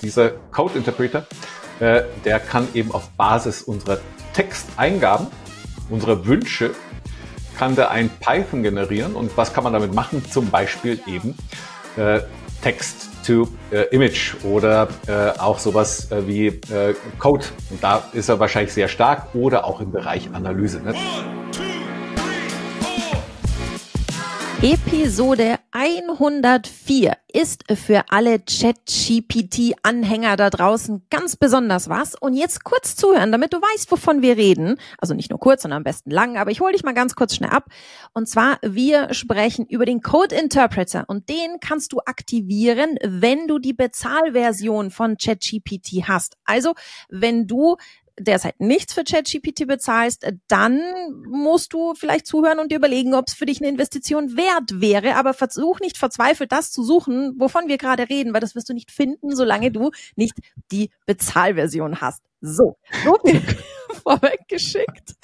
Dieser Code Interpreter, äh, der kann eben auf Basis unserer Texteingaben, unserer Wünsche, kann der ein Python generieren. Und was kann man damit machen? Zum Beispiel eben äh, Text to äh, Image oder auch sowas wie Code. Und da ist er wahrscheinlich sehr stark oder auch im Bereich Analyse. Ne? Episode 104 ist für alle ChatGPT-Anhänger da draußen ganz besonders was. Und jetzt kurz zuhören, damit du weißt, wovon wir reden. Also nicht nur kurz, sondern am besten lang. Aber ich hole dich mal ganz kurz schnell ab. Und zwar, wir sprechen über den Code Interpreter. Und den kannst du aktivieren, wenn du die Bezahlversion von ChatGPT hast. Also, wenn du derzeit nichts für ChatGPT bezahlst, dann musst du vielleicht zuhören und dir überlegen, ob es für dich eine Investition wert wäre. Aber versuch nicht verzweifelt das zu suchen, wovon wir gerade reden, weil das wirst du nicht finden, solange du nicht die Bezahlversion hast. So, so viel vorweggeschickt.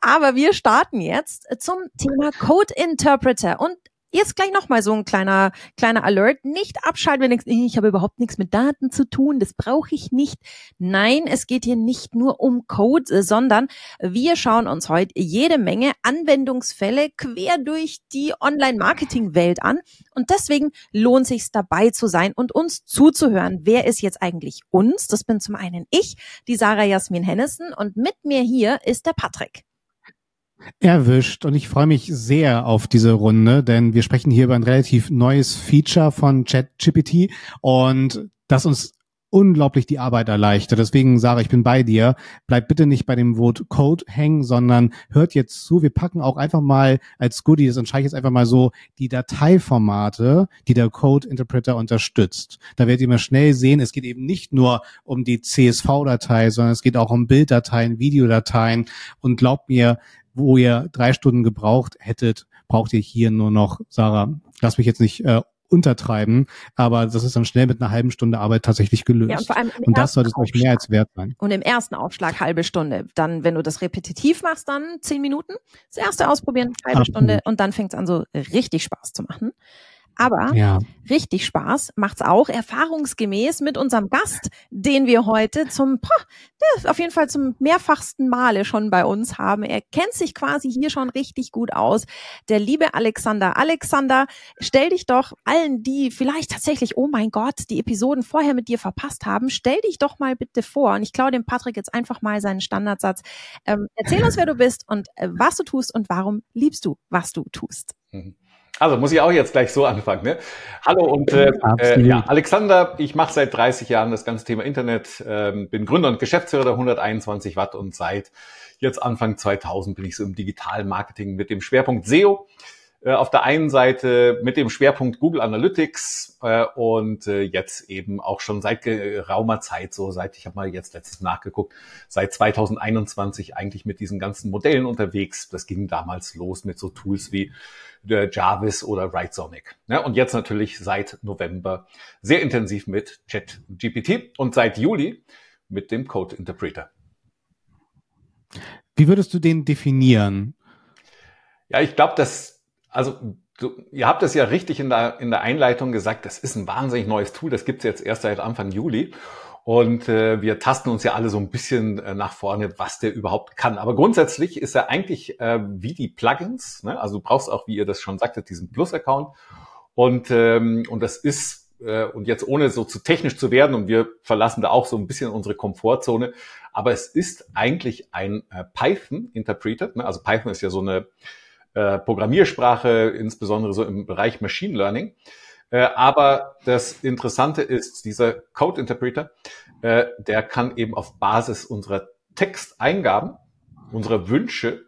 Aber wir starten jetzt zum Thema Code Interpreter. Und Jetzt gleich nochmal so ein kleiner, kleiner Alert. Nicht abschalten, wenn du denkst, ich habe überhaupt nichts mit Daten zu tun, das brauche ich nicht. Nein, es geht hier nicht nur um Code, sondern wir schauen uns heute jede Menge Anwendungsfälle quer durch die Online-Marketing-Welt an. Und deswegen lohnt sich dabei zu sein und uns zuzuhören. Wer ist jetzt eigentlich uns? Das bin zum einen ich, die Sarah Jasmin Hennessen und mit mir hier ist der Patrick. Erwischt und ich freue mich sehr auf diese Runde, denn wir sprechen hier über ein relativ neues Feature von ChatGPT und das uns unglaublich die Arbeit erleichtert. Deswegen, Sarah, ich bin bei dir. Bleib bitte nicht bei dem Wort Code hängen, sondern hört jetzt zu. Wir packen auch einfach mal als Goodie, das entscheide ich jetzt einfach mal so, die Dateiformate, die der Code Interpreter unterstützt. Da werdet ihr mal schnell sehen, es geht eben nicht nur um die CSV-Datei, sondern es geht auch um Bilddateien, Videodateien. Und glaubt mir, wo ihr drei Stunden gebraucht hättet, braucht ihr hier nur noch, Sarah, lass mich jetzt nicht äh, untertreiben, aber das ist dann schnell mit einer halben Stunde Arbeit tatsächlich gelöst. Ja, und, vor allem und das sollte es euch mehr als wert sein. Und im ersten Aufschlag halbe Stunde. Dann, wenn du das repetitiv machst, dann zehn Minuten. Das erste ausprobieren, halbe Absolut. Stunde und dann fängt es an, so richtig Spaß zu machen. Aber ja. richtig Spaß macht's auch erfahrungsgemäß mit unserem Gast, den wir heute zum, der auf jeden Fall zum mehrfachsten Male schon bei uns haben. Er kennt sich quasi hier schon richtig gut aus. Der liebe Alexander. Alexander, stell dich doch allen, die vielleicht tatsächlich, oh mein Gott, die Episoden vorher mit dir verpasst haben, stell dich doch mal bitte vor. Und ich klaue dem Patrick jetzt einfach mal seinen Standardsatz. Ähm, erzähl uns, wer du bist und äh, was du tust und warum liebst du, was du tust. Mhm. Also muss ich auch jetzt gleich so anfangen. Ne? Hallo und äh, äh, ja, Alexander, ich mache seit 30 Jahren das ganze Thema Internet, ähm, bin Gründer und Geschäftsführer der 121 Watt und seit jetzt Anfang 2000 bin ich so im digitalen Marketing mit dem Schwerpunkt SEO. Äh, auf der einen Seite mit dem Schwerpunkt Google Analytics äh, und äh, jetzt eben auch schon seit geraumer Zeit, so seit, ich habe mal jetzt letztes nachgeguckt, seit 2021 eigentlich mit diesen ganzen Modellen unterwegs. Das ging damals los mit so Tools wie der Jarvis oder Writesonic. Ja, und jetzt natürlich seit November sehr intensiv mit ChatGPT und seit Juli mit dem Code Interpreter. Wie würdest du den definieren? Ja, ich glaube, dass, also du, ihr habt es ja richtig in der, in der Einleitung gesagt, das ist ein wahnsinnig neues Tool, das gibt es jetzt erst seit Anfang Juli. Und äh, wir tasten uns ja alle so ein bisschen äh, nach vorne, was der überhaupt kann. Aber grundsätzlich ist er eigentlich äh, wie die Plugins. Ne? Also du brauchst auch, wie ihr das schon sagtet, diesen Plus-Account. Und, ähm, und das ist, äh, und jetzt ohne so zu technisch zu werden, und wir verlassen da auch so ein bisschen unsere Komfortzone, aber es ist eigentlich ein äh, Python-Interpreter. Ne? Also Python ist ja so eine äh, Programmiersprache, insbesondere so im Bereich Machine Learning. Äh, aber das Interessante ist, dieser Code Interpreter, äh, der kann eben auf Basis unserer Texteingaben, unserer Wünsche,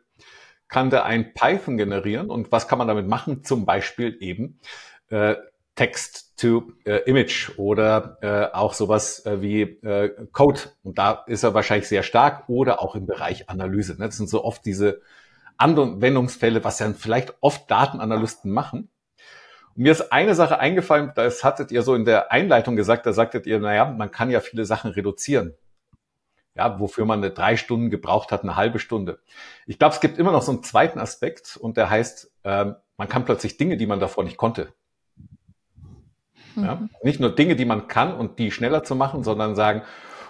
kann der ein Python generieren. Und was kann man damit machen? Zum Beispiel eben Text to Image oder auch sowas wie Code. Und da ist er wahrscheinlich sehr stark oder auch im Bereich Analyse. Ne? Das sind so oft diese Anwendungsfälle, was ja vielleicht oft Datenanalysten machen. Und mir ist eine Sache eingefallen, das hattet ihr so in der Einleitung gesagt, da sagtet ihr, naja, man kann ja viele Sachen reduzieren. Ja, wofür man eine drei Stunden gebraucht hat, eine halbe Stunde. Ich glaube, es gibt immer noch so einen zweiten Aspekt und der heißt, äh, man kann plötzlich Dinge, die man davor nicht konnte. Mhm. Ja? Nicht nur Dinge, die man kann und die schneller zu machen, sondern sagen,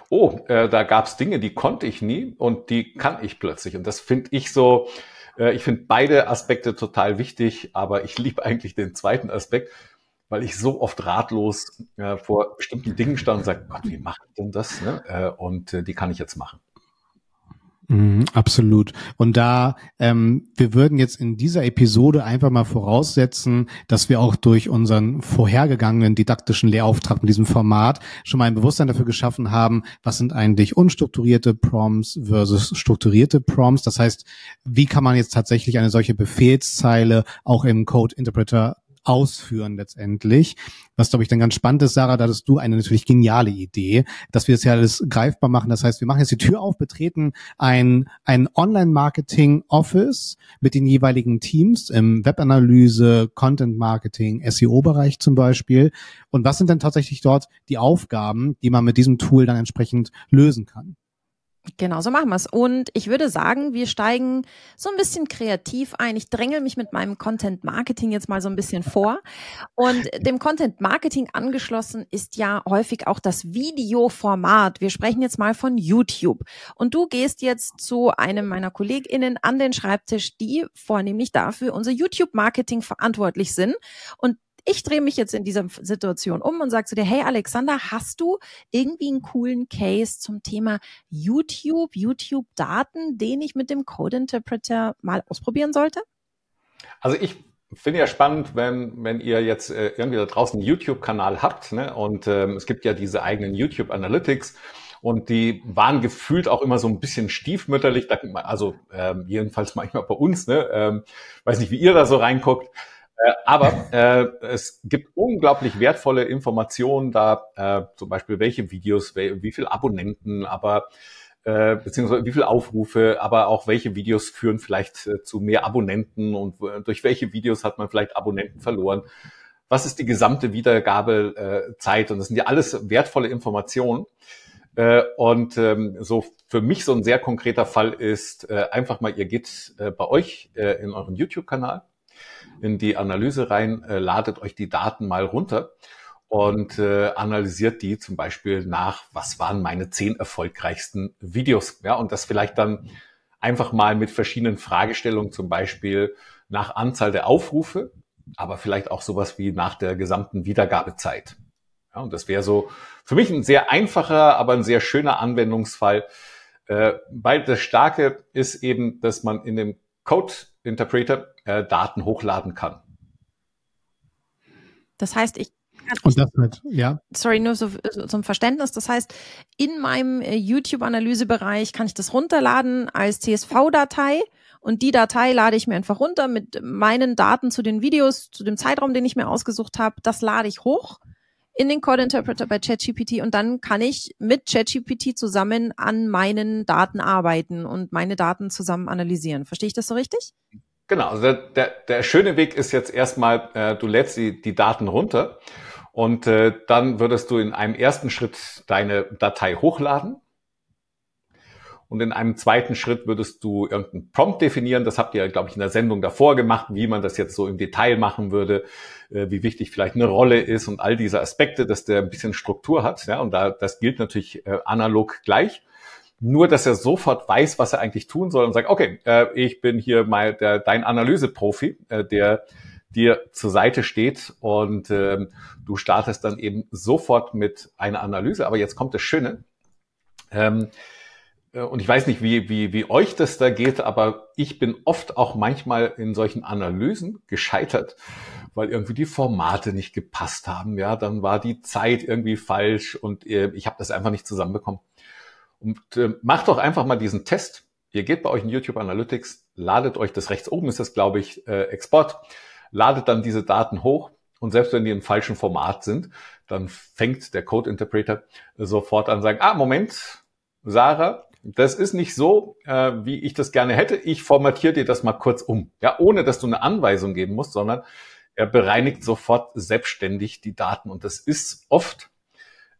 oh, äh, da gab es Dinge, die konnte ich nie und die kann ich plötzlich. Und das finde ich so, ich finde beide Aspekte total wichtig, aber ich liebe eigentlich den zweiten Aspekt, weil ich so oft ratlos äh, vor bestimmten Dingen stand und sage, Gott, wie mache ich denn das? Ne? Äh, und äh, die kann ich jetzt machen. Mhm, absolut. Und da, ähm, wir würden jetzt in dieser Episode einfach mal voraussetzen, dass wir auch durch unseren vorhergegangenen didaktischen Lehrauftrag mit diesem Format schon mal ein Bewusstsein dafür geschaffen haben, was sind eigentlich unstrukturierte Prompts versus strukturierte Prompts. Das heißt, wie kann man jetzt tatsächlich eine solche Befehlszeile auch im Code Interpreter ausführen letztendlich. Was, glaube ich, dann ganz spannend ist, Sarah, da hattest du eine natürlich geniale Idee, dass wir es ja alles greifbar machen. Das heißt, wir machen jetzt die Tür auf, betreten ein, ein Online-Marketing-Office mit den jeweiligen Teams im Webanalyse, Content-Marketing, SEO-Bereich zum Beispiel. Und was sind denn tatsächlich dort die Aufgaben, die man mit diesem Tool dann entsprechend lösen kann? Genau, so machen wir es. Und ich würde sagen, wir steigen so ein bisschen kreativ ein. Ich dränge mich mit meinem Content Marketing jetzt mal so ein bisschen vor. Und dem Content Marketing angeschlossen ist ja häufig auch das Videoformat. Wir sprechen jetzt mal von YouTube. Und du gehst jetzt zu einem meiner KollegInnen an den Schreibtisch, die vornehmlich dafür unser YouTube Marketing verantwortlich sind. Und ich drehe mich jetzt in dieser Situation um und sage zu dir, hey Alexander, hast du irgendwie einen coolen Case zum Thema YouTube, YouTube-Daten, den ich mit dem Code Interpreter mal ausprobieren sollte? Also ich finde ja spannend, wenn, wenn ihr jetzt äh, irgendwie da draußen einen YouTube-Kanal habt ne? und ähm, es gibt ja diese eigenen YouTube Analytics und die waren gefühlt auch immer so ein bisschen stiefmütterlich, also ähm, jedenfalls manchmal bei uns, ne? ähm, weiß nicht, wie ihr da so reinguckt. Äh, aber äh, es gibt unglaublich wertvolle Informationen da, äh, zum Beispiel welche Videos, wie, wie viel Abonnenten, aber äh, beziehungsweise wie viel Aufrufe, aber auch welche Videos führen vielleicht äh, zu mehr Abonnenten und äh, durch welche Videos hat man vielleicht Abonnenten verloren. Was ist die gesamte Wiedergabezeit? Äh, und das sind ja alles wertvolle Informationen. Äh, und ähm, so für mich so ein sehr konkreter Fall ist äh, einfach mal, ihr geht bei euch äh, in euren YouTube-Kanal in die Analyse rein, äh, ladet euch die Daten mal runter und äh, analysiert die zum Beispiel nach, was waren meine zehn erfolgreichsten Videos. Ja, und das vielleicht dann einfach mal mit verschiedenen Fragestellungen, zum Beispiel nach Anzahl der Aufrufe, aber vielleicht auch sowas wie nach der gesamten Wiedergabezeit. Ja, und das wäre so für mich ein sehr einfacher, aber ein sehr schöner Anwendungsfall. Äh, weil das Starke ist eben, dass man in dem Code Interpreter äh, Daten hochladen kann. Das heißt, ich und das mit, ja. Sorry, nur so, so zum Verständnis. Das heißt, in meinem äh, YouTube-Analysebereich kann ich das runterladen als CSV-Datei und die Datei lade ich mir einfach runter mit meinen Daten zu den Videos, zu dem Zeitraum, den ich mir ausgesucht habe. Das lade ich hoch in den Code Interpreter bei ChatGPT und dann kann ich mit ChatGPT zusammen an meinen Daten arbeiten und meine Daten zusammen analysieren. Verstehe ich das so richtig? Genau, also der, der, der schöne Weg ist jetzt erstmal, äh, du lädst die, die Daten runter und äh, dann würdest du in einem ersten Schritt deine Datei hochladen und in einem zweiten Schritt würdest du irgendeinen Prompt definieren. Das habt ihr, glaube ich, in der Sendung davor gemacht, wie man das jetzt so im Detail machen würde, äh, wie wichtig vielleicht eine Rolle ist und all diese Aspekte, dass der ein bisschen Struktur hat. Ja, und da, das gilt natürlich äh, analog gleich. Nur, dass er sofort weiß, was er eigentlich tun soll und sagt, okay, äh, ich bin hier mal der, dein Analyseprofi, äh, der dir zur Seite steht und ähm, du startest dann eben sofort mit einer Analyse. Aber jetzt kommt das Schöne. Ähm, äh, und ich weiß nicht, wie, wie, wie euch das da geht, aber ich bin oft auch manchmal in solchen Analysen gescheitert, weil irgendwie die Formate nicht gepasst haben. Ja, dann war die Zeit irgendwie falsch und äh, ich habe das einfach nicht zusammenbekommen. Und äh, macht doch einfach mal diesen Test. Ihr geht bei euch in YouTube Analytics, ladet euch das rechts oben ist das, glaube ich, äh, Export, ladet dann diese Daten hoch und selbst wenn die im falschen Format sind, dann fängt der Code Interpreter sofort an sagen, ah, Moment, Sarah, das ist nicht so, äh, wie ich das gerne hätte. Ich formatiere dir das mal kurz um. Ja, ohne dass du eine Anweisung geben musst, sondern er bereinigt sofort selbstständig die Daten. Und das ist oft,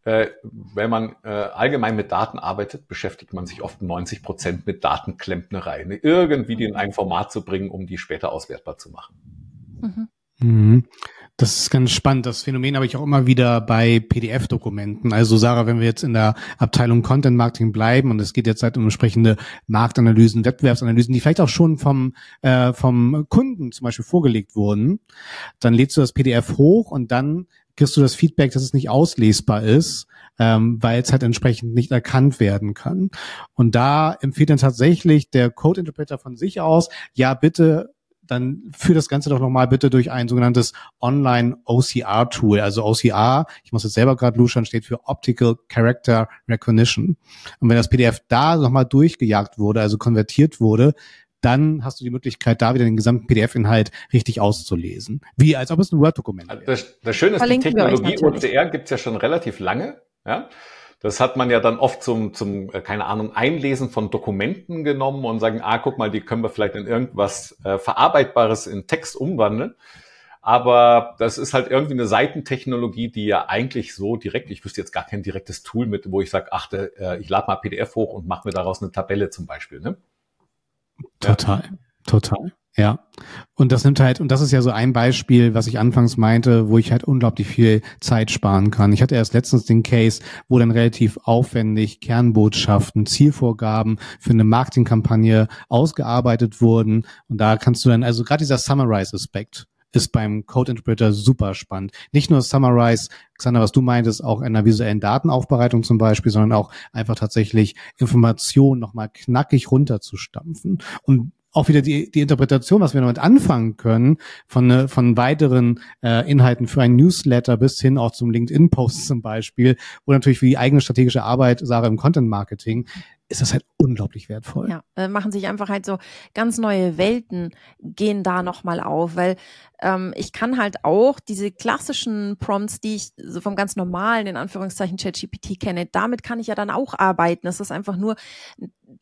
äh, wenn man äh, allgemein mit Daten arbeitet, beschäftigt man sich oft 90 Prozent mit Datenklempnerei. Ne? Irgendwie die in ein Format zu bringen, um die später auswertbar zu machen. Mhm. Mhm. Das ist ganz spannend. Das Phänomen habe ich auch immer wieder bei PDF-Dokumenten. Also Sarah, wenn wir jetzt in der Abteilung Content Marketing bleiben und es geht jetzt halt um entsprechende Marktanalysen, Wettbewerbsanalysen, die vielleicht auch schon vom, äh, vom Kunden zum Beispiel vorgelegt wurden, dann lädst du das PDF hoch und dann kriegst du das Feedback, dass es nicht auslesbar ist, ähm, weil es halt entsprechend nicht erkannt werden kann. Und da empfiehlt dann tatsächlich der Code Interpreter von sich aus, ja, bitte dann führ das Ganze doch nochmal bitte durch ein sogenanntes Online OCR Tool. Also OCR, ich muss jetzt selber gerade luschern, steht für Optical Character Recognition. Und wenn das PDF da nochmal durchgejagt wurde, also konvertiert wurde, dann hast du die Möglichkeit, da wieder den gesamten PDF-Inhalt richtig auszulesen. Wie als ob es ein Word-Dokument wäre. Das, das Schöne ist, Verlinken die Technologie OCR gibt's ja schon relativ lange. Ja? Das hat man ja dann oft zum, zum, äh, keine Ahnung, Einlesen von Dokumenten genommen und sagen, ah, guck mal, die können wir vielleicht in irgendwas äh, Verarbeitbares in Text umwandeln. Aber das ist halt irgendwie eine Seitentechnologie, die ja eigentlich so direkt, ich wüsste jetzt gar kein direktes Tool mit, wo ich sage, ach, äh, ich lade mal PDF hoch und mache mir daraus eine Tabelle zum Beispiel. Ne? Total, ja. total. Ja. Und das nimmt halt, und das ist ja so ein Beispiel, was ich anfangs meinte, wo ich halt unglaublich viel Zeit sparen kann. Ich hatte erst letztens den Case, wo dann relativ aufwendig Kernbotschaften, Zielvorgaben für eine Marketingkampagne ausgearbeitet wurden. Und da kannst du dann, also gerade dieser Summarize-Aspekt ist beim Code Interpreter super spannend. Nicht nur Summarize, Xander, was du meintest, auch in der visuellen Datenaufbereitung zum Beispiel, sondern auch einfach tatsächlich Informationen nochmal knackig runterzustampfen. Und auch wieder die, die Interpretation, was wir damit anfangen können, von, äh, von weiteren äh, Inhalten für ein Newsletter bis hin auch zum LinkedIn-Post zum Beispiel oder natürlich für die eigene strategische Arbeit, Sarah, im Content-Marketing, ist das halt unglaublich wertvoll. Ja, äh, machen sich einfach halt so ganz neue Welten gehen da nochmal auf, weil ähm, ich kann halt auch diese klassischen Prompts, die ich so vom ganz normalen, in Anführungszeichen, ChatGPT kenne, damit kann ich ja dann auch arbeiten. Das ist einfach nur,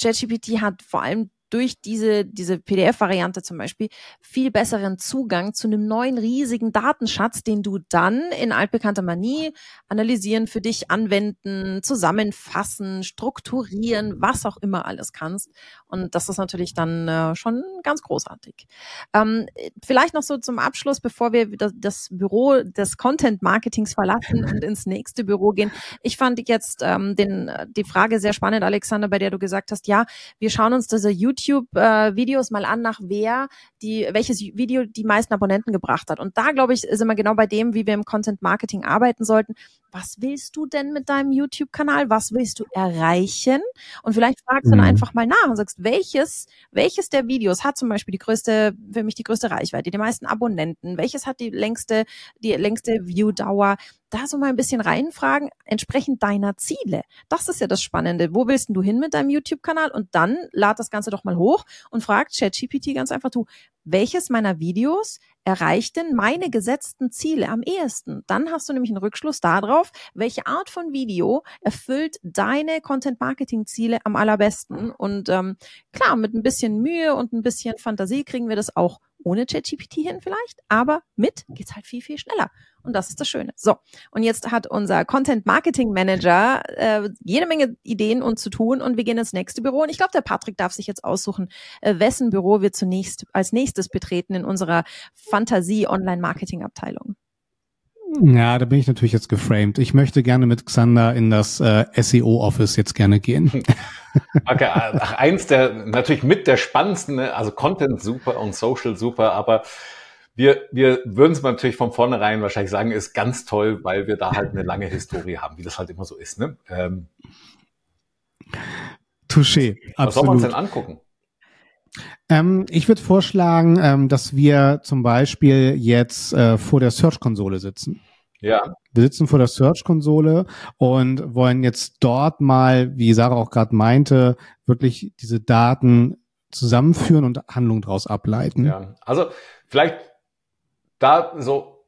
ChatGPT hat vor allem durch diese, diese PDF-Variante zum Beispiel viel besseren Zugang zu einem neuen riesigen Datenschatz, den du dann in altbekannter Manie analysieren, für dich anwenden, zusammenfassen, strukturieren, was auch immer alles kannst. Und das ist natürlich dann äh, schon ganz großartig. Ähm, vielleicht noch so zum Abschluss, bevor wir das, das Büro des Content-Marketings verlassen und ins nächste Büro gehen. Ich fand jetzt ähm, den, die Frage sehr spannend, Alexander, bei der du gesagt hast, ja, wir schauen uns diese YouTube YouTube-Videos mal an, nach wer die, welches Video die meisten Abonnenten gebracht hat. Und da, glaube ich, sind wir genau bei dem, wie wir im Content Marketing arbeiten sollten. Was willst du denn mit deinem YouTube-Kanal? Was willst du erreichen? Und vielleicht fragst du mhm. dann einfach mal nach und sagst, welches, welches der Videos hat zum Beispiel die größte, für mich die größte Reichweite, die meisten Abonnenten? Welches hat die längste, die längste Viewdauer? da so mal ein bisschen reinfragen, entsprechend deiner Ziele. Das ist ja das Spannende. Wo willst du hin mit deinem YouTube-Kanal? Und dann lad das Ganze doch mal hoch und frag ChatGPT ganz einfach, du, welches meiner Videos erreicht denn meine gesetzten Ziele am ehesten? Dann hast du nämlich einen Rückschluss darauf, welche Art von Video erfüllt deine Content-Marketing-Ziele am allerbesten. Und ähm, klar, mit ein bisschen Mühe und ein bisschen Fantasie kriegen wir das auch ohne ChatGPT hin vielleicht, aber mit geht's halt viel, viel schneller. Und das ist das Schöne. So, und jetzt hat unser Content Marketing Manager äh, jede Menge Ideen und zu tun und wir gehen ins nächste Büro. Und ich glaube, der Patrick darf sich jetzt aussuchen, äh, wessen Büro wir zunächst als nächstes betreten in unserer Fantasie Online Marketing Abteilung. Ja, da bin ich natürlich jetzt geframed. Ich möchte gerne mit Xander in das äh, SEO-Office jetzt gerne gehen. Okay, ach, eins der, natürlich mit der spannendsten, ne, also Content super und Social super, aber wir, wir würden es natürlich von vornherein wahrscheinlich sagen, ist ganz toll, weil wir da halt eine lange Historie haben, wie das halt immer so ist. Ne? Ähm, Touché, absolut. Was soll man uns denn angucken? Ähm, ich würde vorschlagen, ähm, dass wir zum Beispiel jetzt äh, vor der Search-Konsole sitzen. Ja. Wir sitzen vor der Search-Konsole und wollen jetzt dort mal, wie Sarah auch gerade meinte, wirklich diese Daten zusammenführen und Handlungen daraus ableiten. Ja, also vielleicht da so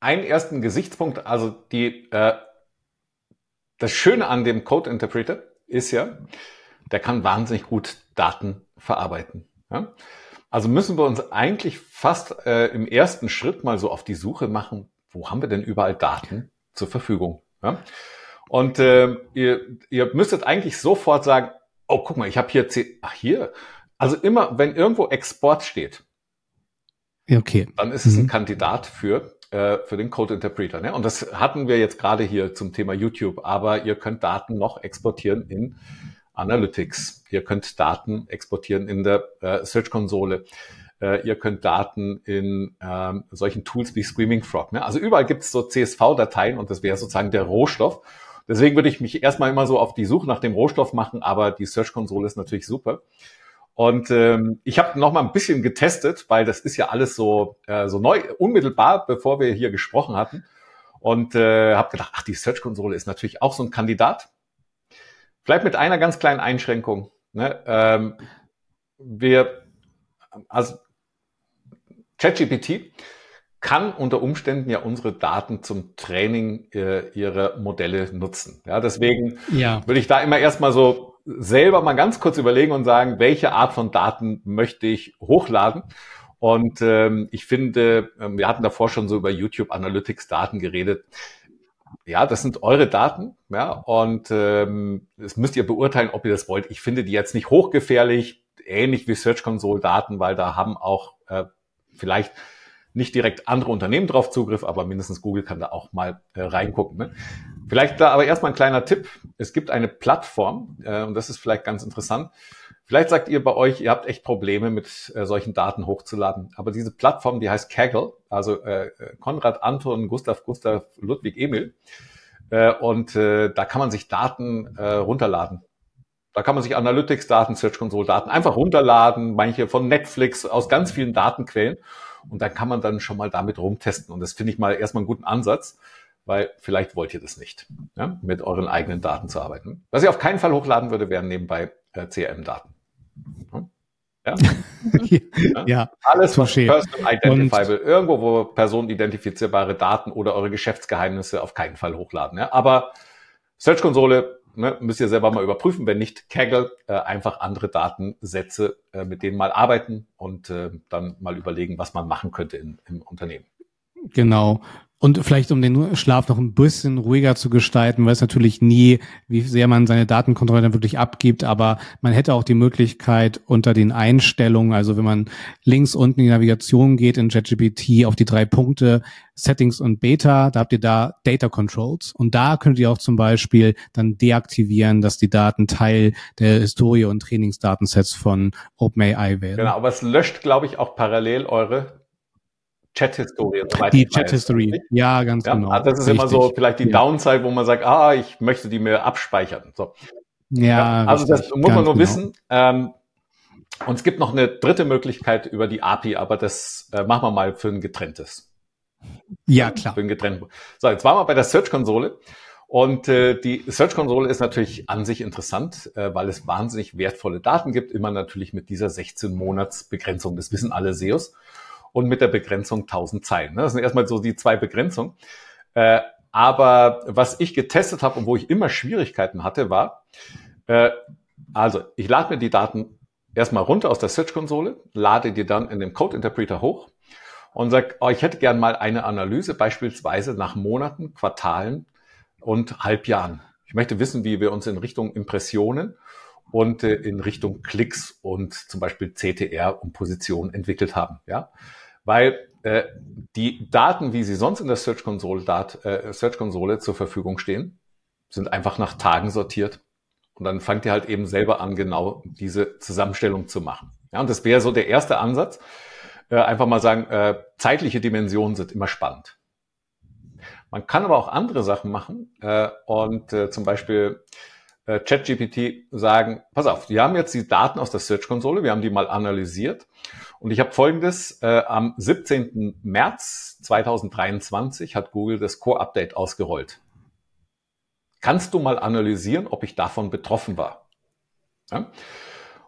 einen ersten Gesichtspunkt, also die, äh, das Schöne an dem Code Interpreter ist ja, der kann wahnsinnig gut Daten verarbeiten. Ja? Also müssen wir uns eigentlich fast äh, im ersten Schritt mal so auf die Suche machen, wo haben wir denn überall Daten zur Verfügung? Ja? Und äh, ihr, ihr müsstet eigentlich sofort sagen, oh, guck mal, ich habe hier, C ach hier, also immer, wenn irgendwo Export steht, Okay. Dann ist es ein mhm. Kandidat für äh, für den Code Interpreter. Ne? Und das hatten wir jetzt gerade hier zum Thema YouTube, aber ihr könnt Daten noch exportieren in Analytics. Ihr könnt Daten exportieren in der äh, Search-Konsole. Äh, ihr könnt Daten in ähm, solchen Tools wie Screaming Frog. Ne? Also überall gibt es so CSV-Dateien und das wäre sozusagen der Rohstoff. Deswegen würde ich mich erstmal immer so auf die Suche nach dem Rohstoff machen, aber die Search-Konsole ist natürlich super. Und ähm, ich habe noch mal ein bisschen getestet, weil das ist ja alles so äh, so neu, unmittelbar, bevor wir hier gesprochen hatten. Und äh, habe gedacht, ach, die Search-Konsole ist natürlich auch so ein Kandidat. Vielleicht mit einer ganz kleinen Einschränkung. Ne? Ähm, wir, also ChatGPT kann unter Umständen ja unsere Daten zum Training äh, ihrer Modelle nutzen. Ja, deswegen ja. würde ich da immer erstmal so selber mal ganz kurz überlegen und sagen, welche Art von Daten möchte ich hochladen. Und ähm, ich finde, ähm, wir hatten davor schon so über YouTube Analytics Daten geredet. Ja, das sind eure Daten, ja, und ähm, das müsst ihr beurteilen, ob ihr das wollt. Ich finde die jetzt nicht hochgefährlich, ähnlich wie Search Console Daten, weil da haben auch äh, vielleicht nicht direkt andere Unternehmen drauf Zugriff, aber mindestens Google kann da auch mal äh, reingucken. Ne? Vielleicht da aber erstmal ein kleiner Tipp. Es gibt eine Plattform, äh, und das ist vielleicht ganz interessant. Vielleicht sagt ihr bei euch, ihr habt echt Probleme mit äh, solchen Daten hochzuladen. Aber diese Plattform, die heißt Kaggle, also äh, Konrad, Anton, Gustav, Gustav, Ludwig, Emil. Äh, und äh, da kann man sich Daten äh, runterladen. Da kann man sich Analytics-Daten, Search Console-Daten einfach runterladen, manche von Netflix, aus ganz vielen Datenquellen. Und dann kann man dann schon mal damit rumtesten. Und das finde ich mal erstmal einen guten Ansatz, weil vielleicht wollt ihr das nicht, ja, mit euren eigenen Daten zu arbeiten. Was ich auf keinen Fall hochladen würde, wären nebenbei äh, CRM-Daten. Ja? ja. ja. Alles, was personal identifiable, Und irgendwo, wo personenidentifizierbare Daten oder eure Geschäftsgeheimnisse auf keinen Fall hochladen. Ja? Aber Search Konsole ne, müsst ihr selber mal überprüfen. Wenn nicht, Kaggle, äh, einfach andere Datensätze, äh, mit denen mal arbeiten und äh, dann mal überlegen, was man machen könnte in, im Unternehmen. Genau. Und vielleicht, um den Schlaf noch ein bisschen ruhiger zu gestalten, weiß natürlich nie, wie sehr man seine Datenkontrolle dann wirklich abgibt, aber man hätte auch die Möglichkeit unter den Einstellungen, also wenn man links unten in die Navigation geht in JetGPT auf die drei Punkte Settings und Beta, da habt ihr da Data Controls und da könnt ihr auch zum Beispiel dann deaktivieren, dass die Daten Teil der Historie und Trainingsdatensets von OpenAI werden. Genau, aber es löscht, glaube ich, auch parallel eure Chat-Historie. Die Chat-History, ja, ganz ja, genau. Also das ist Richtig. immer so vielleicht die ja. Downside, wo man sagt, ah, ich möchte die mir abspeichern. So. Ja, ja also das muss man nur genau. wissen. Ähm, und es gibt noch eine dritte Möglichkeit über die API, aber das äh, machen wir mal für ein getrenntes. Ja, klar. Für ein getrenntes. So, jetzt waren wir bei der Search-Konsole. Und äh, die Search-Konsole ist natürlich an sich interessant, äh, weil es wahnsinnig wertvolle Daten gibt, immer natürlich mit dieser 16-Monats-Begrenzung. Das wissen alle SEOs und mit der Begrenzung 1000 Zeilen. Das sind erstmal so die zwei Begrenzungen. Äh, aber was ich getestet habe und wo ich immer Schwierigkeiten hatte, war, äh, also ich lade mir die Daten erstmal runter aus der Search-Konsole, lade die dann in dem Code-Interpreter hoch und sage, oh, ich hätte gern mal eine Analyse, beispielsweise nach Monaten, Quartalen und Halbjahren. Ich möchte wissen, wie wir uns in Richtung Impressionen und äh, in Richtung Klicks und zum Beispiel CTR und Position entwickelt haben. Ja, weil äh, die Daten, wie sie sonst in der Search Console, Dat, äh, Search Console zur Verfügung stehen, sind einfach nach Tagen sortiert. Und dann fangt ihr halt eben selber an, genau diese Zusammenstellung zu machen. Ja, und das wäre so der erste Ansatz. Äh, einfach mal sagen, äh, zeitliche Dimensionen sind immer spannend. Man kann aber auch andere Sachen machen äh, und äh, zum Beispiel äh, ChatGPT sagen, pass auf, wir haben jetzt die Daten aus der Search-Konsole, wir haben die mal analysiert und ich habe folgendes, äh, am 17. März 2023 hat Google das Core-Update ausgerollt. Kannst du mal analysieren, ob ich davon betroffen war? Ja?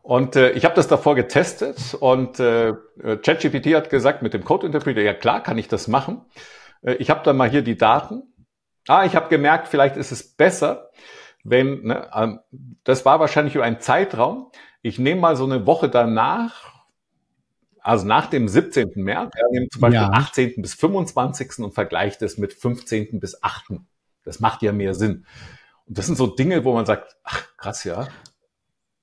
Und äh, ich habe das davor getestet und äh, ChatGPT hat gesagt mit dem Code Interpreter, ja klar, kann ich das machen. Äh, ich habe dann mal hier die Daten. Ah, ich habe gemerkt, vielleicht ist es besser, wenn, ne, ähm, das war wahrscheinlich über einen Zeitraum. Ich nehme mal so eine Woche danach, also nach dem 17. März, ja, nehme zum Beispiel ja. 18. bis 25. und vergleiche das mit 15. bis 8. Das macht ja mehr Sinn. Und das sind so Dinge, wo man sagt, ach krass, ja.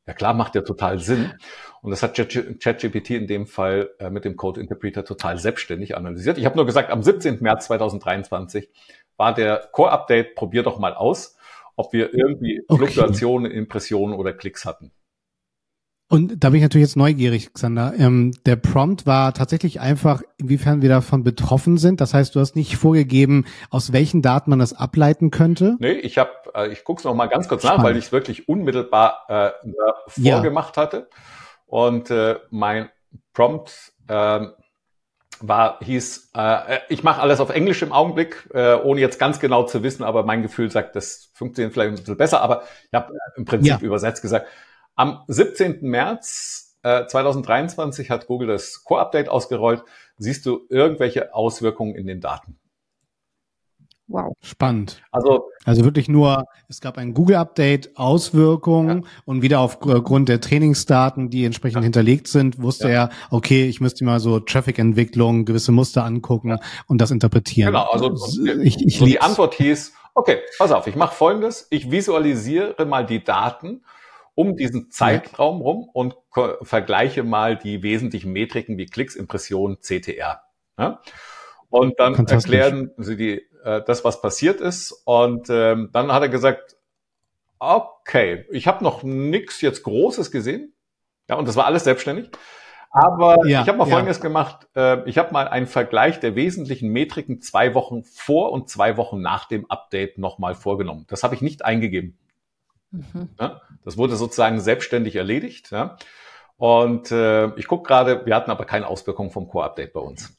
Ja klar, macht ja total Sinn. Und das hat ChatGPT in dem Fall äh, mit dem Code Interpreter total selbstständig analysiert. Ich habe nur gesagt, am 17. März 2023 war der Core-Update, probier doch mal aus, ob wir irgendwie okay. Fluktuationen, Impressionen oder Klicks hatten. Und da bin ich natürlich jetzt neugierig, Xander. Ähm, der Prompt war tatsächlich einfach, inwiefern wir davon betroffen sind. Das heißt, du hast nicht vorgegeben, aus welchen Daten man das ableiten könnte. Nee, ich habe, äh, ich gucke es noch mal ganz kurz Spannend. nach, weil ich es wirklich unmittelbar äh, vorgemacht ja. hatte. Und äh, mein Prompt äh, war, hieß, äh, ich mache alles auf Englisch im Augenblick, äh, ohne jetzt ganz genau zu wissen, aber mein Gefühl sagt, das funktioniert vielleicht ein bisschen besser, aber ich habe im Prinzip ja. übersetzt gesagt, am 17. März äh, 2023 hat Google das Core-Update ausgerollt. Siehst du irgendwelche Auswirkungen in den Daten? Wow. Spannend. Also, also wirklich nur, es gab ein Google-Update, Auswirkungen ja. und wieder aufgrund der Trainingsdaten, die entsprechend ja. hinterlegt sind, wusste ja. er, okay, ich müsste mal so Traffic-Entwicklung, gewisse Muster angucken und das interpretieren. Genau, also ich, ich so die Antwort hieß, okay, pass auf, ich mache folgendes, ich visualisiere mal die Daten um diesen Zeitraum rum und vergleiche mal die wesentlichen Metriken wie Klicks, Impressionen, CTR. Ja? Und dann erklären sie die, äh, das, was passiert ist. Und ähm, dann hat er gesagt, okay, ich habe noch nichts jetzt Großes gesehen. Ja, und das war alles selbstständig. Aber ja, ich habe mal ja. Folgendes gemacht. Äh, ich habe mal einen Vergleich der wesentlichen Metriken zwei Wochen vor und zwei Wochen nach dem Update nochmal vorgenommen. Das habe ich nicht eingegeben. Mhm. Ja, das wurde sozusagen selbstständig erledigt. Ja. Und äh, ich gucke gerade, wir hatten aber keine Auswirkungen vom Core-Update bei uns.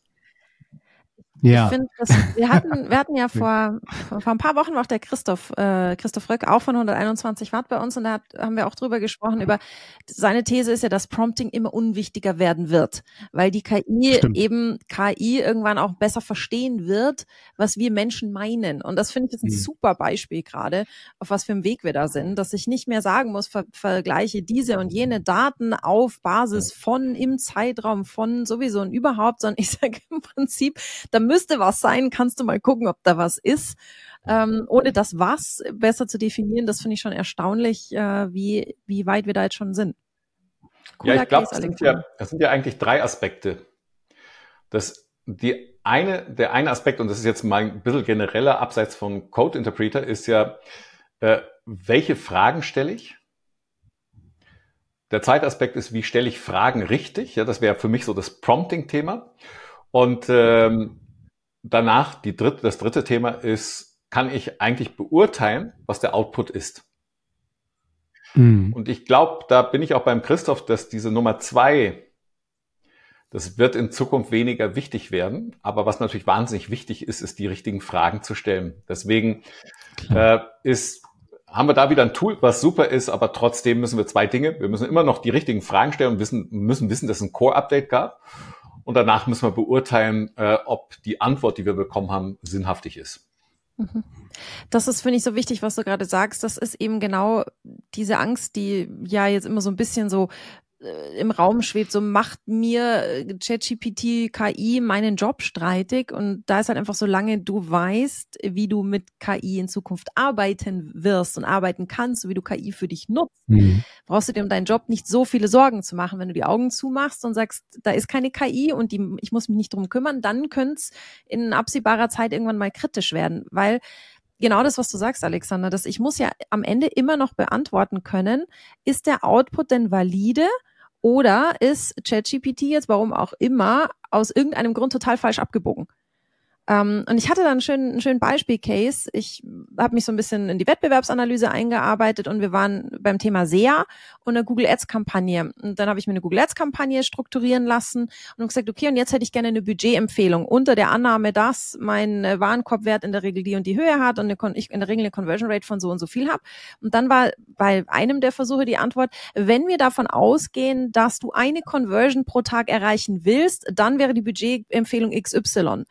Ja. Ich finde, wir hatten, wir hatten ja vor, vor ein paar Wochen war auch der Christoph, äh, Christoph Röck auch von 121 Watt bei uns und da hat, haben wir auch drüber gesprochen über, seine These ist ja, dass Prompting immer unwichtiger werden wird, weil die KI Stimmt. eben KI irgendwann auch besser verstehen wird, was wir Menschen meinen. Und das finde ich jetzt ein mhm. super Beispiel gerade, auf was für einem Weg wir da sind, dass ich nicht mehr sagen muss, ver vergleiche diese und jene Daten auf Basis von im Zeitraum von sowieso und überhaupt, sondern ich sage im Prinzip, damit müsste was sein, kannst du mal gucken, ob da was ist. Ähm, ohne das was besser zu definieren, das finde ich schon erstaunlich, äh, wie, wie weit wir da jetzt schon sind. Cooler ja, ich glaube, das, sind ja, das sind ja eigentlich drei Aspekte. Das, die eine, der eine Aspekt, und das ist jetzt mal ein bisschen genereller, abseits von Code Interpreter, ist ja, äh, welche Fragen stelle ich? Der zweite Aspekt ist, wie stelle ich Fragen richtig? Ja, das wäre für mich so das Prompting-Thema. Und ähm, danach die dritte, das dritte Thema ist, kann ich eigentlich beurteilen, was der Output ist? Mhm. Und ich glaube, da bin ich auch beim Christoph, dass diese Nummer zwei, das wird in Zukunft weniger wichtig werden. Aber was natürlich wahnsinnig wichtig ist, ist die richtigen Fragen zu stellen. Deswegen äh, ist haben wir da wieder ein Tool, was super ist, aber trotzdem müssen wir zwei Dinge. Wir müssen immer noch die richtigen Fragen stellen und wissen, müssen wissen, dass es ein Core-Update gab. Und danach müssen wir beurteilen, äh, ob die Antwort, die wir bekommen haben, sinnhaftig ist. Mhm. Das ist, finde ich, so wichtig, was du gerade sagst. Das ist eben genau diese Angst, die ja jetzt immer so ein bisschen so im Raum schwebt, so macht mir äh, ChatGPT KI meinen Job streitig und da ist halt einfach so lange du weißt, wie du mit KI in Zukunft arbeiten wirst und arbeiten kannst, wie du KI für dich nutzt, mhm. brauchst du dir um deinen Job nicht so viele Sorgen zu machen. Wenn du die Augen zumachst und sagst, da ist keine KI und die, ich muss mich nicht drum kümmern, dann könnte es in absehbarer Zeit irgendwann mal kritisch werden, weil genau das, was du sagst, Alexander, dass ich muss ja am Ende immer noch beantworten können, ist der Output denn valide oder ist ChatGPT jetzt, warum auch immer, aus irgendeinem Grund total falsch abgebogen? Ähm, und ich hatte dann einen schönen, einen schönen Beispiel-Case. Ich habe mich so ein bisschen in die Wettbewerbsanalyse eingearbeitet und wir waren beim Thema SEA und eine Google Ads-Kampagne. Und dann habe ich mir eine Google Ads-Kampagne strukturieren lassen und gesagt, okay, und jetzt hätte ich gerne eine Budgetempfehlung unter der Annahme, dass mein äh, Warenkorbwert in der Regel die und die Höhe hat und eine, ich in der Regel eine Conversion Rate von so und so viel habe. Und dann war bei einem der Versuche die Antwort, wenn wir davon ausgehen, dass du eine Conversion pro Tag erreichen willst, dann wäre die Budgetempfehlung XY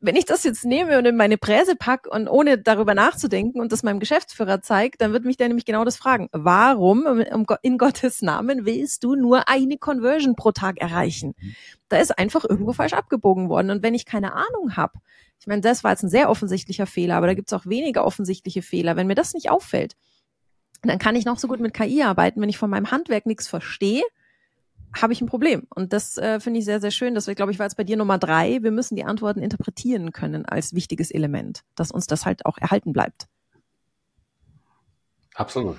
wenn ich das jetzt nehme und in meine Präse pack und ohne darüber nachzudenken und das meinem Geschäftsführer zeigt, dann wird mich der nämlich genau das fragen. Warum in Gottes Namen willst du nur eine Conversion pro Tag erreichen? Da ist einfach irgendwo falsch abgebogen worden. Und wenn ich keine Ahnung habe, ich meine, das war jetzt ein sehr offensichtlicher Fehler, aber da gibt es auch weniger offensichtliche Fehler. Wenn mir das nicht auffällt, dann kann ich noch so gut mit KI arbeiten. Wenn ich von meinem Handwerk nichts verstehe, habe ich ein Problem. Und das äh, finde ich sehr, sehr schön. Das, glaube ich, war jetzt bei dir Nummer drei. Wir müssen die Antworten interpretieren können als wichtiges Element, dass uns das halt auch erhalten bleibt. Absolut.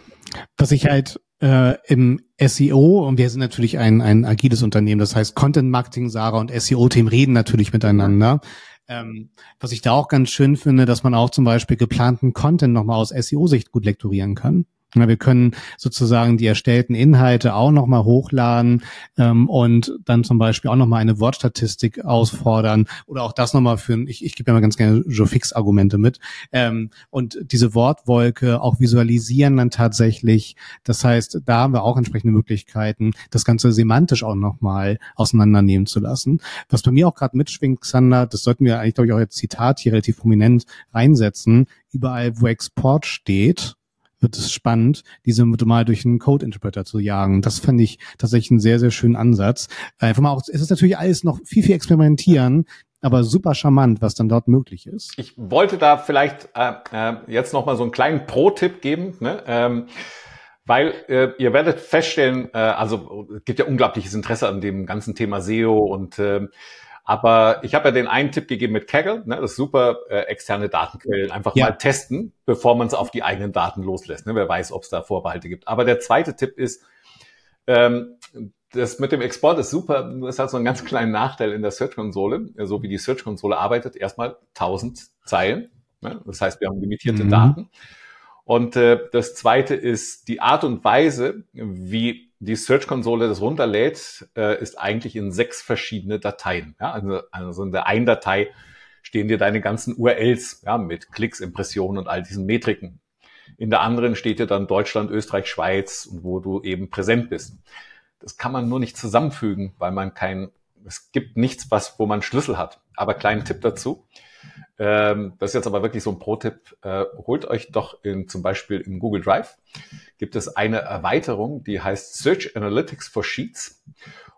Was ich halt äh, im SEO, und wir sind natürlich ein, ein agiles Unternehmen, das heißt Content Marketing, Sarah und SEO-Team reden natürlich miteinander. Ähm, was ich da auch ganz schön finde, dass man auch zum Beispiel geplanten Content nochmal aus SEO-Sicht gut lektorieren kann. Ja, wir können sozusagen die erstellten Inhalte auch nochmal hochladen ähm, und dann zum Beispiel auch nochmal eine Wortstatistik ausfordern oder auch das nochmal für, ich, ich gebe ja mal ganz gerne Joe-Fix-Argumente mit ähm, und diese Wortwolke auch visualisieren dann tatsächlich. Das heißt, da haben wir auch entsprechende Möglichkeiten, das Ganze semantisch auch nochmal auseinandernehmen zu lassen. Was bei mir auch gerade mitschwingt, Xander, das sollten wir eigentlich, glaube ich, auch als Zitat hier relativ prominent reinsetzen. Überall, wo Export steht, wird es spannend, diese mal durch einen Code-Interpreter zu jagen. Das fand ich tatsächlich einen sehr, sehr schönen Ansatz. Einfach mal auch, es ist natürlich alles noch viel, viel experimentieren, aber super charmant, was dann dort möglich ist. Ich wollte da vielleicht äh, äh, jetzt noch mal so einen kleinen Pro-Tipp geben, ne? ähm, weil äh, ihr werdet feststellen, äh, also es gibt ja unglaubliches Interesse an dem ganzen Thema SEO und äh, aber ich habe ja den einen Tipp gegeben mit Kaggle, ne, das ist super, äh, externe Datenquellen einfach ja. mal testen, bevor man es auf die eigenen Daten loslässt. Ne? Wer weiß, ob es da Vorbehalte gibt. Aber der zweite Tipp ist, ähm, das mit dem Export ist super, nur es hat so einen ganz kleinen Nachteil in der Search-Konsole, so wie die Search-Konsole arbeitet, erstmal 1000 Zeilen. Ne? Das heißt, wir haben limitierte mhm. Daten. Und äh, das zweite ist die Art und Weise, wie die Search-Konsole das runterlädt, äh, ist eigentlich in sechs verschiedene Dateien. Ja? Also, also in der einen Datei stehen dir deine ganzen URLs ja, mit Klicks, Impressionen und all diesen Metriken. In der anderen steht dir dann Deutschland, Österreich, Schweiz, wo du eben präsent bist. Das kann man nur nicht zusammenfügen, weil man kein, es gibt nichts, was, wo man Schlüssel hat. Aber kleinen Tipp dazu. Ähm, das ist jetzt aber wirklich so ein Pro-Tipp. Äh, holt euch doch in, zum Beispiel im Google Drive gibt es eine Erweiterung, die heißt Search Analytics for Sheets.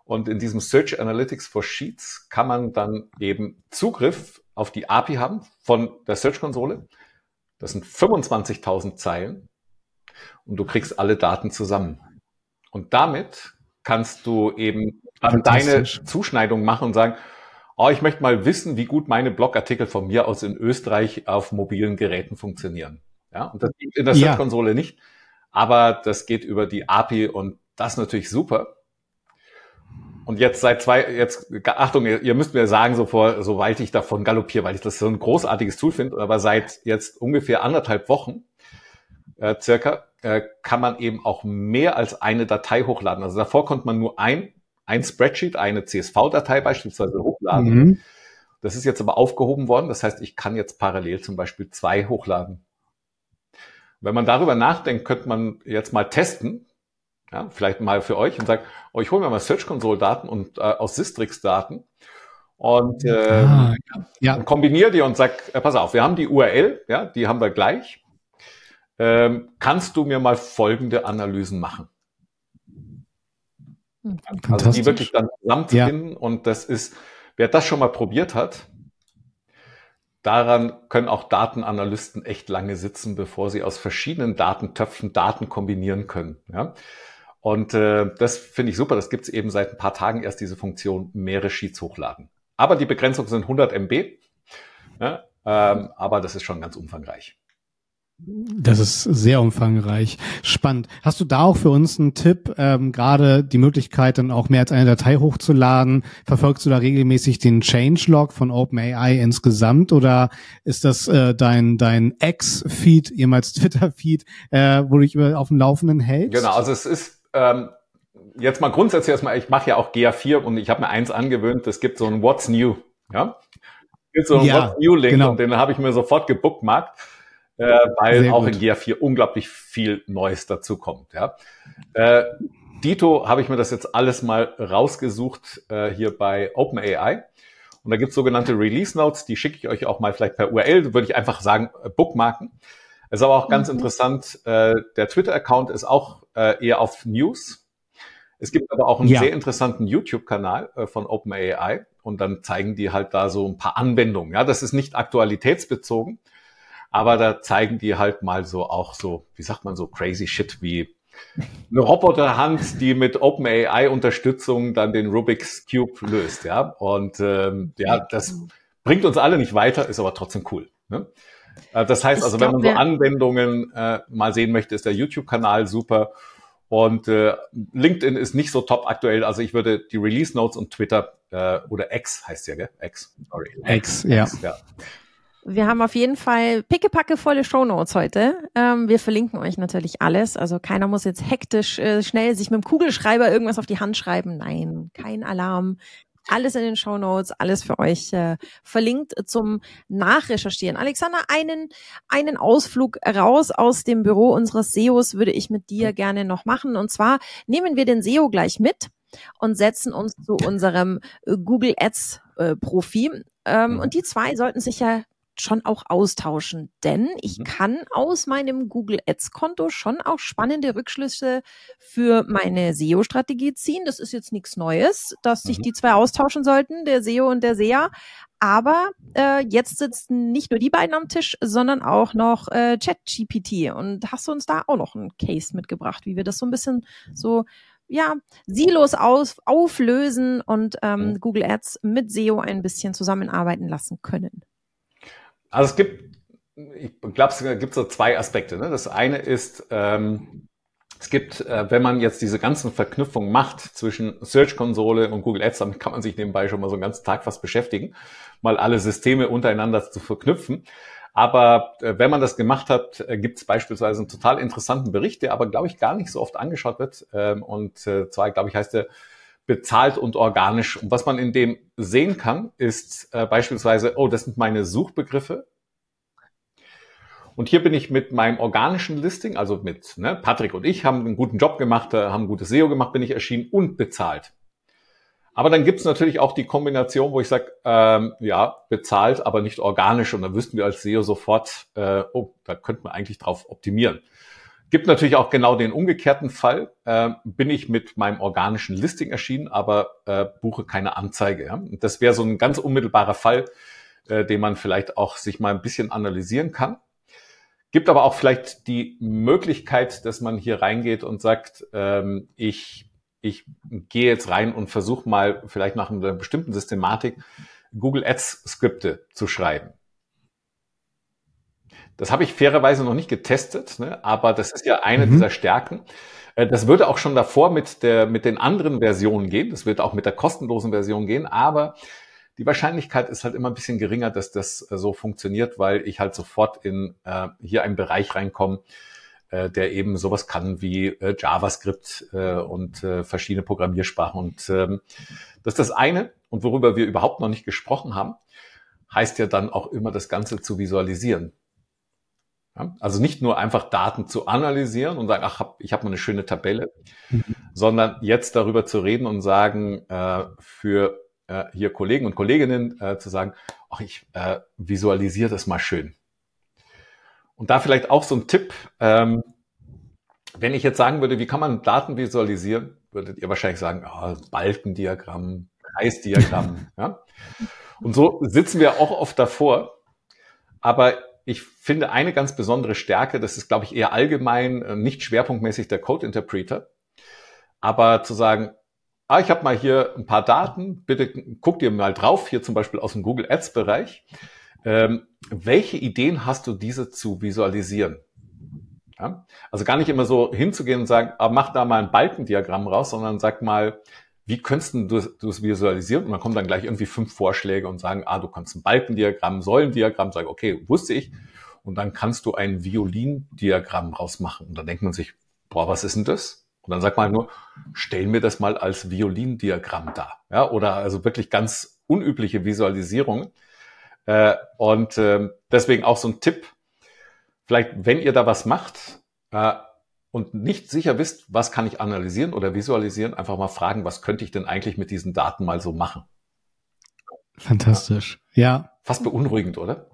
Und in diesem Search Analytics for Sheets kann man dann eben Zugriff auf die API haben von der Search-Konsole. Das sind 25.000 Zeilen und du kriegst alle Daten zusammen. Und damit kannst du eben deine Zuschneidung machen und sagen, oh, ich möchte mal wissen, wie gut meine Blogartikel von mir aus in Österreich auf mobilen Geräten funktionieren. Ja, und das geht in der ja. Search-Konsole nicht, aber das geht über die API und das ist natürlich super. Und jetzt seit zwei, jetzt, Achtung, ihr, ihr müsst mir sagen, so vor, so weit ich davon galoppiere, weil ich das so ein großartiges Tool finde, aber seit jetzt ungefähr anderthalb Wochen, äh, circa, äh, kann man eben auch mehr als eine Datei hochladen. Also davor konnte man nur ein ein Spreadsheet, eine CSV-Datei beispielsweise hochladen. Mhm. Das ist jetzt aber aufgehoben worden. Das heißt, ich kann jetzt parallel zum Beispiel zwei hochladen. Wenn man darüber nachdenkt, könnte man jetzt mal testen, ja, vielleicht mal für euch und sagt, oh, ich hole mir mal Search Console Daten und äh, aus Sistrix Daten und, äh, ah, ja. und kombiniere die und sag, äh, pass auf, wir haben die URL, ja, die haben wir gleich. Ähm, kannst du mir mal folgende Analysen machen? Also die wirklich dann zusammenzufinden ja. und das ist, wer das schon mal probiert hat, daran können auch Datenanalysten echt lange sitzen, bevor sie aus verschiedenen Datentöpfen Daten kombinieren können. Ja? Und äh, das finde ich super. Das gibt es eben seit ein paar Tagen erst diese Funktion mehrere Sheets hochladen. Aber die Begrenzung sind 100 MB. Ja? Ähm, aber das ist schon ganz umfangreich. Das ist sehr umfangreich. Spannend. Hast du da auch für uns einen Tipp, ähm, gerade die Möglichkeit, dann auch mehr als eine Datei hochzuladen? Verfolgst du da regelmäßig den Changelog von OpenAI insgesamt oder ist das äh, dein, dein X-Feed, jemals Twitter-Feed, äh, wo du dich auf dem Laufenden hältst? Genau, also es ist ähm, jetzt mal grundsätzlich erstmal, ich mache ja auch GA4 und ich habe mir eins angewöhnt, es gibt so ein What's New. Ja? Es gibt so ein ja, What's New-Link genau. und den habe ich mir sofort gebookmarkt äh, weil Sehr auch gut. in GA4 unglaublich viel Neues dazu kommt. Ja. Äh, Dito habe ich mir das jetzt alles mal rausgesucht äh, hier bei OpenAI. Und da gibt es sogenannte Release Notes, die schicke ich euch auch mal vielleicht per URL, würde ich einfach sagen, äh, bookmarken. Es ist aber auch ganz mhm. interessant, äh, der Twitter-Account ist auch äh, eher auf News. Es gibt aber auch einen ja. sehr interessanten YouTube-Kanal äh, von OpenAI und dann zeigen die halt da so ein paar Anwendungen. Ja, das ist nicht aktualitätsbezogen, Aber da zeigen die halt mal so auch so, wie sagt man so, crazy shit wie eine Roboterhand, die mit OpenAI-Unterstützung dann den Rubik's Cube löst, ja. Und ähm, ja, das bringt uns alle nicht weiter, ist aber trotzdem cool. Ne? Äh, das heißt also, wenn man so Anwendungen äh, mal sehen möchte, ist der YouTube-Kanal super. Und äh, LinkedIn ist nicht so top aktuell. Also ich würde die Release Notes und Twitter äh, oder X heißt ja, gell? X, sorry. X, ja. X, ja. Wir haben auf jeden Fall pickepacke volle Shownotes heute. Ähm, wir verlinken euch natürlich alles. Also keiner muss jetzt hektisch äh, schnell sich mit dem Kugelschreiber irgendwas auf die Hand schreiben. Nein, kein Alarm. Alles in den Show Notes, alles für euch äh, verlinkt zum Nachrecherchieren. Alexander, einen, einen Ausflug raus aus dem Büro unseres SEOs würde ich mit dir gerne noch machen. Und zwar nehmen wir den SEO gleich mit und setzen uns zu unserem äh, Google Ads äh, Profi. Ähm, mhm. und die zwei sollten sich ja schon auch austauschen, denn ich mhm. kann aus meinem Google Ads Konto schon auch spannende Rückschlüsse für meine SEO Strategie ziehen. Das ist jetzt nichts Neues, dass sich mhm. die zwei austauschen sollten, der SEO und der SEA. Aber äh, jetzt sitzen nicht nur die beiden am Tisch, sondern auch noch äh, ChatGPT. Und hast du uns da auch noch einen Case mitgebracht, wie wir das so ein bisschen so ja, Silos aus, auflösen und ähm, mhm. Google Ads mit SEO ein bisschen zusammenarbeiten lassen können. Also es gibt, ich glaube, es gibt so zwei Aspekte. Ne? Das eine ist, ähm, es gibt, äh, wenn man jetzt diese ganzen Verknüpfungen macht zwischen Search-Konsole und Google Ads, damit kann man sich nebenbei schon mal so einen ganzen Tag fast beschäftigen, mal alle Systeme untereinander zu verknüpfen. Aber äh, wenn man das gemacht hat, äh, gibt es beispielsweise einen total interessanten Bericht, der aber, glaube ich, gar nicht so oft angeschaut wird. Ähm, und äh, zwar, glaube ich, heißt der bezahlt und organisch. Und was man in dem sehen kann, ist äh, beispielsweise, oh, das sind meine Suchbegriffe. Und hier bin ich mit meinem organischen Listing, also mit ne, Patrick und ich haben einen guten Job gemacht, äh, haben gutes SEO gemacht, bin ich erschienen und bezahlt. Aber dann gibt es natürlich auch die Kombination, wo ich sage, ähm, ja, bezahlt, aber nicht organisch. Und dann wüssten wir als SEO sofort, äh, oh, da könnte man eigentlich drauf optimieren. Gibt natürlich auch genau den umgekehrten Fall. Äh, bin ich mit meinem organischen Listing erschienen, aber äh, buche keine Anzeige. Ja? Das wäre so ein ganz unmittelbarer Fall, äh, den man vielleicht auch sich mal ein bisschen analysieren kann. Gibt aber auch vielleicht die Möglichkeit, dass man hier reingeht und sagt, ähm, ich, ich gehe jetzt rein und versuche mal vielleicht nach einer bestimmten Systematik Google Ads Skripte zu schreiben. Das habe ich fairerweise noch nicht getestet, ne? aber das ist ja eine mhm. dieser Stärken. Äh, das würde auch schon davor mit, der, mit den anderen Versionen gehen. Das wird auch mit der kostenlosen Version gehen. Aber die Wahrscheinlichkeit ist halt immer ein bisschen geringer, dass das äh, so funktioniert, weil ich halt sofort in äh, hier einen Bereich reinkomme, äh, der eben sowas kann wie äh, JavaScript äh, und äh, verschiedene Programmiersprachen. Und ähm, das ist das eine. Und worüber wir überhaupt noch nicht gesprochen haben, heißt ja dann auch immer das Ganze zu visualisieren. Ja? Also nicht nur einfach Daten zu analysieren und sagen, ach, hab, ich habe mal eine schöne Tabelle, mhm. sondern jetzt darüber zu reden und sagen, äh, für äh, hier Kollegen und Kolleginnen äh, zu sagen, ach, ich äh, visualisiere das mal schön. Und da vielleicht auch so ein Tipp, ähm, wenn ich jetzt sagen würde, wie kann man Daten visualisieren, würdet ihr wahrscheinlich sagen, oh, Balkendiagramm, Kreisdiagramm. ja? Und so sitzen wir auch oft davor. Aber ich finde eine ganz besondere Stärke, das ist, glaube ich, eher allgemein, äh, nicht schwerpunktmäßig der Code Interpreter, aber zu sagen, ah, ich habe mal hier ein paar Daten, bitte guck dir mal drauf, hier zum Beispiel aus dem Google Ads Bereich. Ähm, welche Ideen hast du, diese zu visualisieren? Ja? Also gar nicht immer so hinzugehen und sagen, ah, mach da mal ein Balkendiagramm raus, sondern sag mal, wie könntest du es visualisieren? Und dann kommen dann gleich irgendwie fünf Vorschläge und sagen, ah, du kannst ein Balkendiagramm, Säulendiagramm, sag, okay, wusste ich. Und dann kannst du ein Violindiagramm rausmachen. Und dann denkt man sich, boah, was ist denn das? Und dann sagt man halt nur, stell mir das mal als Violindiagramm dar. Ja, oder also wirklich ganz unübliche Visualisierungen. Äh, und äh, deswegen auch so ein Tipp, vielleicht, wenn ihr da was macht, äh, und nicht sicher wisst, was kann ich analysieren oder visualisieren, einfach mal fragen, was könnte ich denn eigentlich mit diesen Daten mal so machen? Fantastisch. Ja. Fast beunruhigend, oder?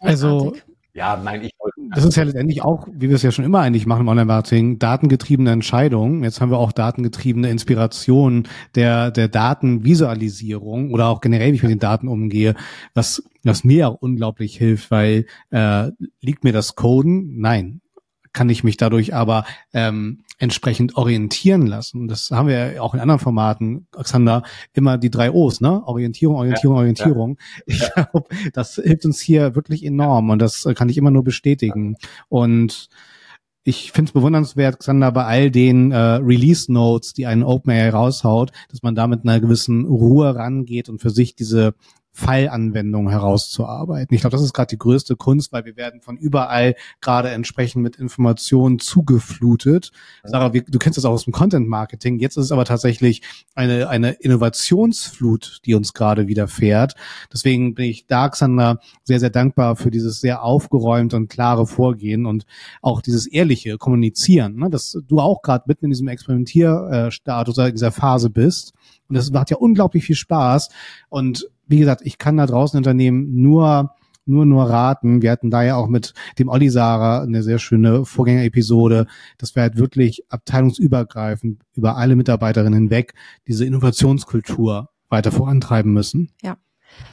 Also, ja, nein, ich wollte. Das ist ja letztendlich auch, wie wir es ja schon immer eigentlich machen im Online-Marketing, datengetriebene Entscheidungen. Jetzt haben wir auch datengetriebene Inspiration der, der Datenvisualisierung oder auch generell, wie ich mit den Daten umgehe. Was was mir auch unglaublich hilft, weil äh, liegt mir das Coden? Nein. Kann ich mich dadurch aber ähm, entsprechend orientieren lassen. Das haben wir ja auch in anderen Formaten, Alexander, immer die drei O's, ne? Orientierung, Orientierung, ja, Orientierung. Ja. Ich glaube, das hilft uns hier wirklich enorm und das kann ich immer nur bestätigen. Und ich finde es bewundernswert, Xander, bei all den äh, Release Notes, die einen OpenAI raushaut, dass man da mit einer gewissen Ruhe rangeht und für sich diese Fallanwendungen herauszuarbeiten. Ich glaube, das ist gerade die größte Kunst, weil wir werden von überall gerade entsprechend mit Informationen zugeflutet. Sarah, wie, du kennst das auch aus dem Content Marketing. Jetzt ist es aber tatsächlich eine, eine Innovationsflut, die uns gerade widerfährt. Deswegen bin ich Darksander sehr, sehr dankbar für dieses sehr aufgeräumte und klare Vorgehen und auch dieses ehrliche Kommunizieren, ne? dass du auch gerade mitten in diesem Experimentierstatus, in dieser Phase bist. Und das macht ja unglaublich viel Spaß. Und wie gesagt, ich kann da draußen Unternehmen nur nur nur raten. Wir hatten da ja auch mit dem Olli Sarah eine sehr schöne Vorgängerepisode, dass wir halt wirklich abteilungsübergreifend über alle Mitarbeiterinnen hinweg diese Innovationskultur weiter vorantreiben müssen. Ja.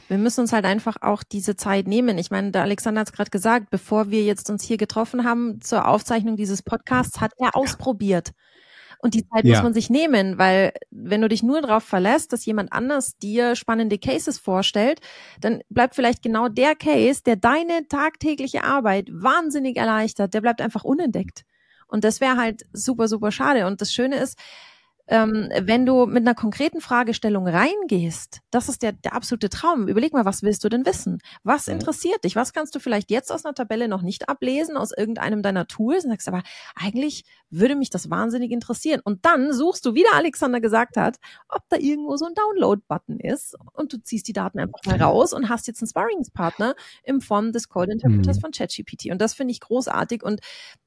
Wir müssen uns halt einfach auch diese Zeit nehmen. Ich meine, der Alexander hat es gerade gesagt, bevor wir jetzt uns hier getroffen haben zur Aufzeichnung dieses Podcasts, hat er ausprobiert. Und die Zeit ja. muss man sich nehmen, weil wenn du dich nur darauf verlässt, dass jemand anders dir spannende Cases vorstellt, dann bleibt vielleicht genau der Case, der deine tagtägliche Arbeit wahnsinnig erleichtert, der bleibt einfach unentdeckt. Und das wäre halt super, super schade. Und das Schöne ist, ähm, wenn du mit einer konkreten Fragestellung reingehst, das ist der, der absolute Traum. Überleg mal, was willst du denn wissen? Was interessiert dich? Was kannst du vielleicht jetzt aus einer Tabelle noch nicht ablesen, aus irgendeinem deiner Tools und sagst aber, eigentlich würde mich das wahnsinnig interessieren. Und dann suchst du, wie der Alexander gesagt hat, ob da irgendwo so ein Download-Button ist und du ziehst die Daten einfach mal raus und hast jetzt einen Sparringspartner in Form des Code Interpreters mhm. von ChatGPT. Und das finde ich großartig und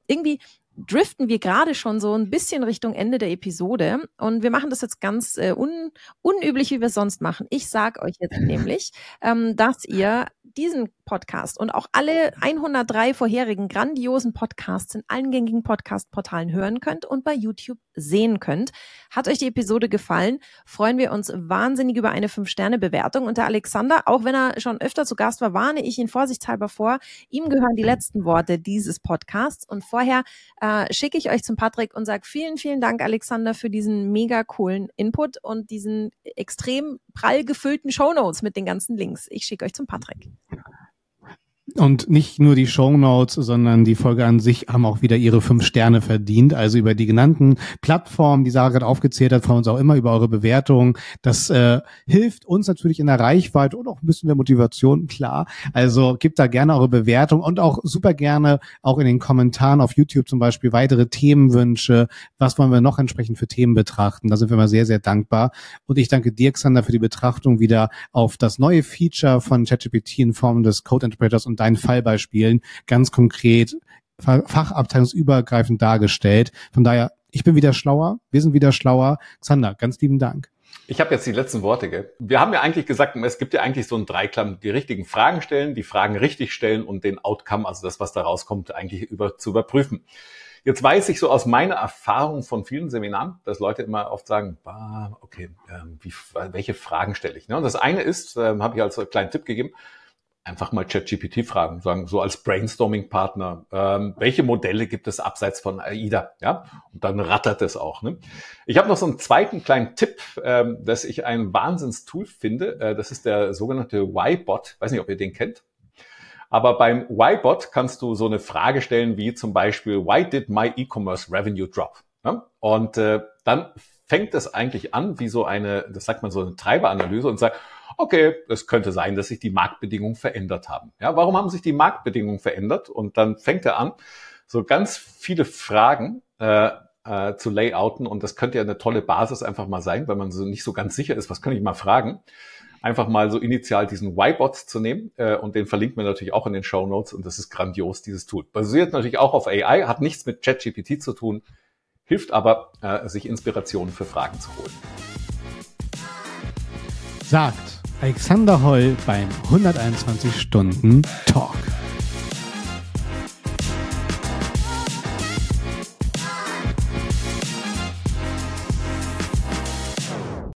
irgendwie driften wir gerade schon so ein bisschen Richtung Ende der Episode und wir machen das jetzt ganz äh, un, unüblich, wie wir es sonst machen. Ich sag euch jetzt nämlich, ähm, dass ihr diesen Podcast und auch alle 103 vorherigen grandiosen Podcasts in allen gängigen Podcast-Portalen hören könnt und bei YouTube sehen könnt. Hat euch die Episode gefallen? Freuen wir uns wahnsinnig über eine 5-Sterne-Bewertung. Und der Alexander, auch wenn er schon öfter zu Gast war, warne ich ihn vorsichtshalber vor. Ihm gehören die letzten Worte dieses Podcasts. Und vorher äh, schicke ich euch zum Patrick und sage vielen, vielen Dank, Alexander, für diesen mega coolen Input und diesen extrem prall gefüllten Shownotes mit den ganzen Links. Ich schicke euch zum Patrick. Und nicht nur die Show Notes, sondern die Folge an sich haben auch wieder ihre fünf Sterne verdient. Also über die genannten Plattformen, die Sarah gerade aufgezählt hat, freuen uns auch immer über eure Bewertung. Das äh, hilft uns natürlich in der Reichweite und auch ein bisschen der Motivation, klar. Also gebt da gerne eure Bewertung und auch super gerne auch in den Kommentaren auf YouTube zum Beispiel weitere Themenwünsche. Was wollen wir noch entsprechend für Themen betrachten? Da sind wir mal sehr, sehr dankbar. Und ich danke dir, Xander, für die Betrachtung wieder auf das neue Feature von ChatGPT in Form des Code Interpreters und deinen Fallbeispielen ganz konkret fachabteilungsübergreifend dargestellt. Von daher, ich bin wieder schlauer, wir sind wieder schlauer. Xander, ganz lieben Dank. Ich habe jetzt die letzten Worte. Gell? Wir haben ja eigentlich gesagt, es gibt ja eigentlich so einen Dreiklang, die richtigen Fragen stellen, die Fragen richtig stellen und den Outcome, also das, was da rauskommt, eigentlich über, zu überprüfen. Jetzt weiß ich so aus meiner Erfahrung von vielen Seminaren, dass Leute immer oft sagen, bah, okay, äh, wie, welche Fragen stelle ich? Ne? Und das eine ist, äh, habe ich als kleinen Tipp gegeben, einfach mal ChatGPT fragen, sagen, so als Brainstorming-Partner, ähm, welche Modelle gibt es abseits von AIDA? Ja, und dann rattert es auch. Ne? Ich habe noch so einen zweiten kleinen Tipp, ähm, dass ich ein Wahnsinnstool finde. Äh, das ist der sogenannte Y-Bot. Weiß nicht, ob ihr den kennt. Aber beim Y-Bot kannst du so eine Frage stellen wie zum Beispiel, why did my e-commerce revenue drop? Ja? Und äh, dann fängt es eigentlich an wie so eine, das sagt man so eine Treiberanalyse und sagt, okay, es könnte sein, dass sich die Marktbedingungen verändert haben. Ja, warum haben sich die Marktbedingungen verändert? Und dann fängt er an, so ganz viele Fragen äh, äh, zu layouten. Und das könnte ja eine tolle Basis einfach mal sein, wenn man so nicht so ganz sicher ist, was kann ich mal fragen. Einfach mal so initial diesen Y-Bot zu nehmen äh, und den verlinken wir natürlich auch in den Show Notes und das ist grandios, dieses Tool. Basiert natürlich auch auf AI, hat nichts mit ChatGPT zu tun, hilft aber, äh, sich Inspirationen für Fragen zu holen. Sagt Alexander Holl beim 121 Stunden Talk.